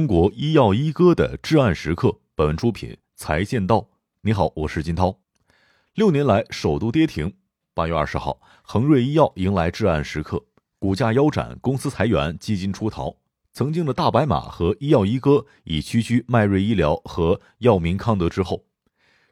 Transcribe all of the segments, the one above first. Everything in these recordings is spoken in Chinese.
中国医药一哥的至暗时刻，本文出品财见道。你好，我是金涛。六年来首度跌停。八月二十号，恒瑞医药迎来至暗时刻，股价腰斩，公司裁员，基金出逃。曾经的大白马和医药一哥已屈居迈瑞医疗和药明康德之后。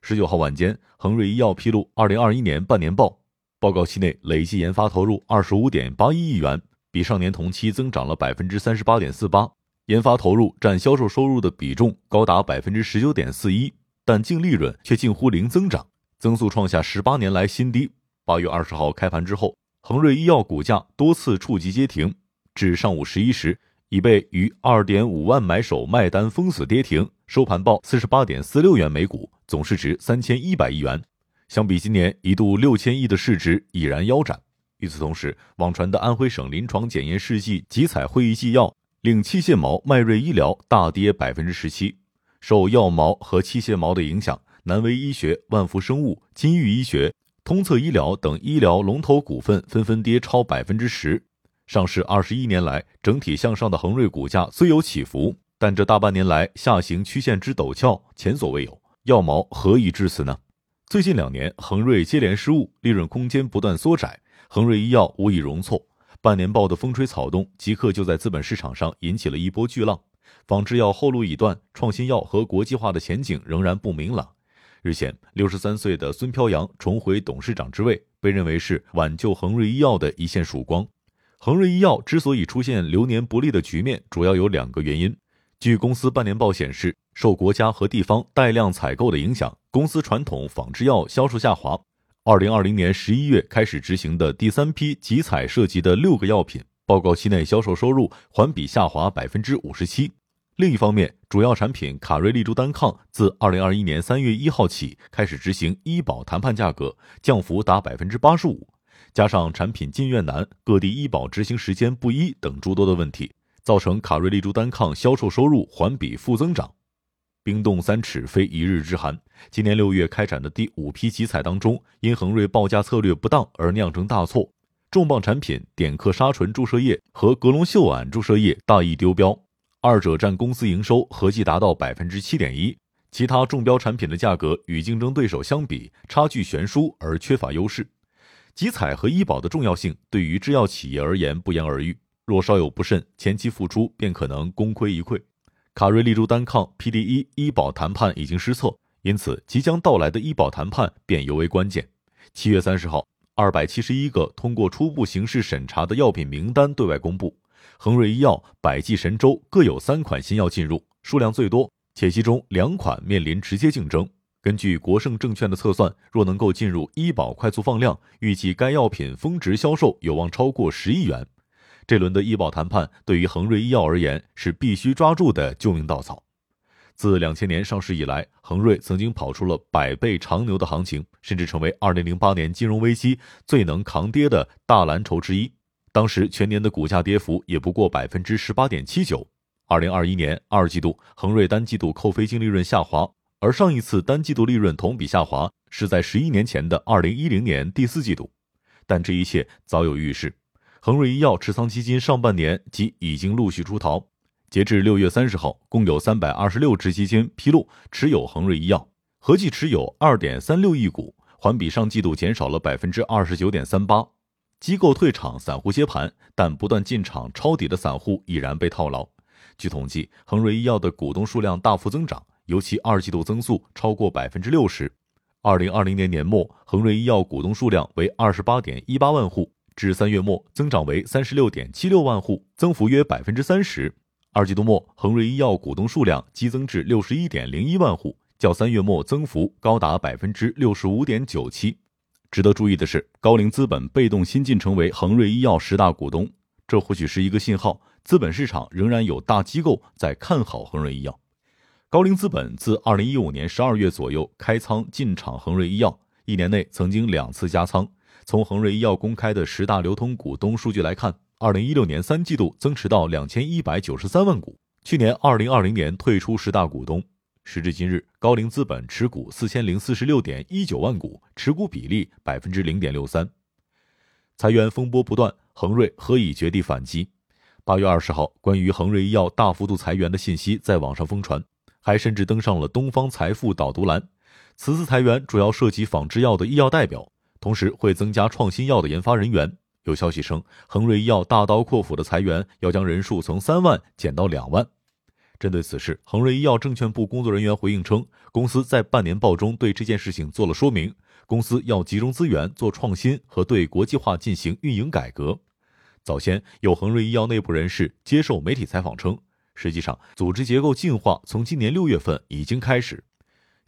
十九号晚间，恒瑞医药披露二零二一年半年报，报告期内累计研发投入二十五点八一亿元，比上年同期增长了百分之三十八点四八。研发投入占销售收入的比重高达百分之十九点四一，但净利润却近乎零增长，增速创下十八年来新低。八月二十号开盘之后，恒瑞医药股价多次触及跌停，至上午十一时已被逾二点五万买手卖单封死跌停，收盘报四十八点四六元每股，总市值三千一百亿元。相比今年一度六千亿的市值已然腰斩。与此同时，网传的安徽省临床检验试剂集采会议纪要。令器械毛迈瑞医疗大跌百分之十七，受药毛和器械毛的影响，南威医学、万福生物、金域医学、通策医疗等医疗龙头股份纷纷跌超百分之十。上市二十一年来，整体向上的恒瑞股价虽有起伏，但这大半年来下行曲线之陡峭前所未有。药毛何以至此呢？最近两年，恒瑞接连失误，利润空间不断缩窄，恒瑞医药无以容错。半年报的风吹草动，即刻就在资本市场上引起了一波巨浪。仿制药后路已断，创新药和国际化的前景仍然不明朗。日前，六十三岁的孙飘扬重回董事长之位，被认为是挽救恒瑞医药的一线曙光。恒瑞医药之所以出现流年不利的局面，主要有两个原因。据公司半年报显示，受国家和地方带量采购的影响，公司传统仿制药销售下滑。二零二零年十一月开始执行的第三批集采涉及的六个药品，报告期内销售收入环比下滑百分之五十七。另一方面，主要产品卡瑞利珠单抗自二零二一年三月一号起开始执行医保谈判价格降幅达百分之八十五，加上产品进院难、各地医保执行时间不一等诸多的问题，造成卡瑞利珠单抗销售收入环比负增长。冰冻三尺非一日之寒。今年六月开展的第五批集采当中，因恒瑞报价策略不当而酿成大错，重磅产品点克沙醇注射液和格隆溴铵注射液大意丢标，二者占公司营收合计达到百分之七点一。其他中标产品的价格与竞争对手相比差距悬殊而缺乏优势。集采和医保的重要性对于制药企业而言不言而喻，若稍有不慎，前期付出便可能功亏一篑。卡瑞利珠单抗 PD 一医保谈判已经失策，因此即将到来的医保谈判便尤为关键。七月三十号，二百七十一个通过初步形式审查的药品名单对外公布，恒瑞医药、百济神州各有三款新药进入，数量最多，且其中两款面临直接竞争。根据国盛证券的测算，若能够进入医保快速放量，预计该药品峰值销售有望超过十亿元。这轮的医保谈判对于恒瑞医药而言是必须抓住的救命稻草。自两千年上市以来，恒瑞曾经跑出了百倍长牛的行情，甚至成为二零零八年金融危机最能扛跌的大蓝筹之一。当时全年的股价跌幅也不过百分之十八点七九。二零二一年二季度，恒瑞单季度扣非净利润下滑，而上一次单季度利润同比下滑是在十一年前的二零一零年第四季度。但这一切早有预示。恒瑞医药持仓基金上半年即已经陆续出逃，截至六月三十号，共有三百二十六只基金披露持有恒瑞医药，合计持有二点三六亿股，环比上季度减少了百分之二十九点三八。机构退场，散户接盘，但不断进场抄底的散户已然被套牢。据统计，恒瑞医药的股东数量大幅增长，尤其二季度增速超过百分之六十。二零二零年年末，恒瑞医药股东数量为二十八点一八万户。至三月末，增长为三十六点七六万户，增幅约百分之三十。二季度末，恒瑞医药股东数量激增至六十一点零一万户，较三月末增幅高达百分之六十五点九七。值得注意的是，高瓴资本被动新晋成为恒瑞医药十大股东，这或许是一个信号，资本市场仍然有大机构在看好恒瑞医药。高瓴资本自二零一五年十二月左右开仓进场恒瑞医药，一年内曾经两次加仓。从恒瑞医药公开的十大流通股东数据来看，二零一六年三季度增持到两千一百九十三万股，去年二零二零年退出十大股东。时至今日，高瓴资本持股四千零四十六点一九万股，持股比例百分之零点六三。裁员风波不断，恒瑞何以绝地反击？八月二十号，关于恒瑞医药大幅度裁员的信息在网上疯传，还甚至登上了东方财富导读栏。此次裁员主要涉及仿制药的医药代表，同时会增加创新药的研发人员。有消息称，恒瑞医药大刀阔斧的裁员，要将人数从三万减到两万。针对此事，恒瑞医药证券部工作人员回应称，公司在半年报中对这件事情做了说明，公司要集中资源做创新和对国际化进行运营改革。早先有恒瑞医药内部人士接受媒体采访称，实际上组织结构进化从今年六月份已经开始，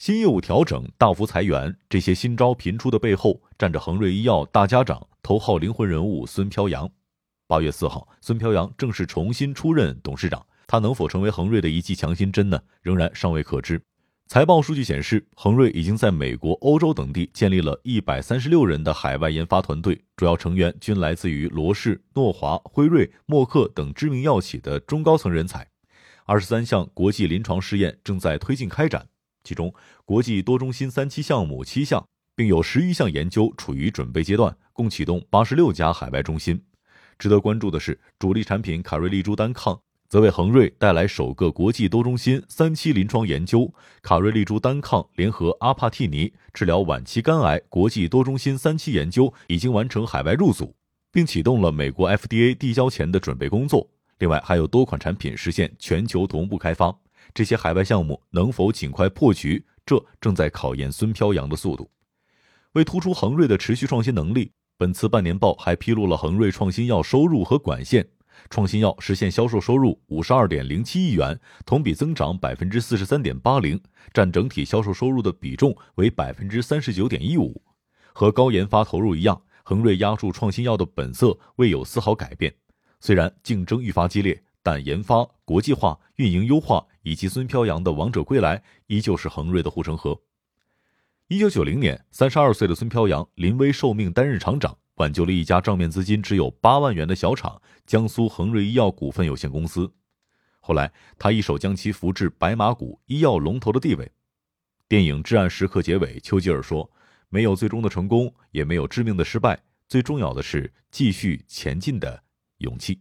新业务调整、大幅裁员，这些新招频出的背后站着恒瑞医药大家长、头号灵魂人物孙飘扬。八月四号，孙飘扬正式重新出任董事长，他能否成为恒瑞的一剂强心针呢？仍然尚未可知。财报数据显示，恒瑞已经在美国、欧洲等地建立了一百三十六人的海外研发团队，主要成员均来自于罗氏、诺华、辉瑞、默克等知名药企的中高层人才。二十三项国际临床试验正在推进开展，其中国际多中心三期项目七项，并有十余项研究处于准备阶段，共启动八十六家海外中心。值得关注的是，主力产品卡瑞利珠单抗。则为恒瑞带来首个国际多中心三期临床研究，卡瑞利珠单抗联合阿帕替尼治疗晚期肝癌国际多中心三期研究已经完成海外入组，并启动了美国 FDA 递交前的准备工作。另外，还有多款产品实现全球同步开发。这些海外项目能否尽快破局，这正在考验孙飘扬的速度。为突出恒瑞的持续创新能力，本次半年报还披露了恒瑞创新药收入和管线。创新药实现销售收入五十二点零七亿元，同比增长百分之四十三点八零，占整体销售收入的比重为百分之三十九点一五。和高研发投入一样，恒瑞压住创新药的本色未有丝毫改变。虽然竞争愈发激烈，但研发、国际化、运营优化以及孙飘扬的王者归来，依旧是恒瑞的护城河。一九九零年，三十二岁的孙飘扬临危受命担任厂长。挽救了一家账面资金只有八万元的小厂——江苏恒瑞医药股份有限公司。后来，他一手将其扶至白马股医药龙头的地位。电影《至暗时刻》结尾，丘吉尔说：“没有最终的成功，也没有致命的失败，最重要的是继续前进的勇气。”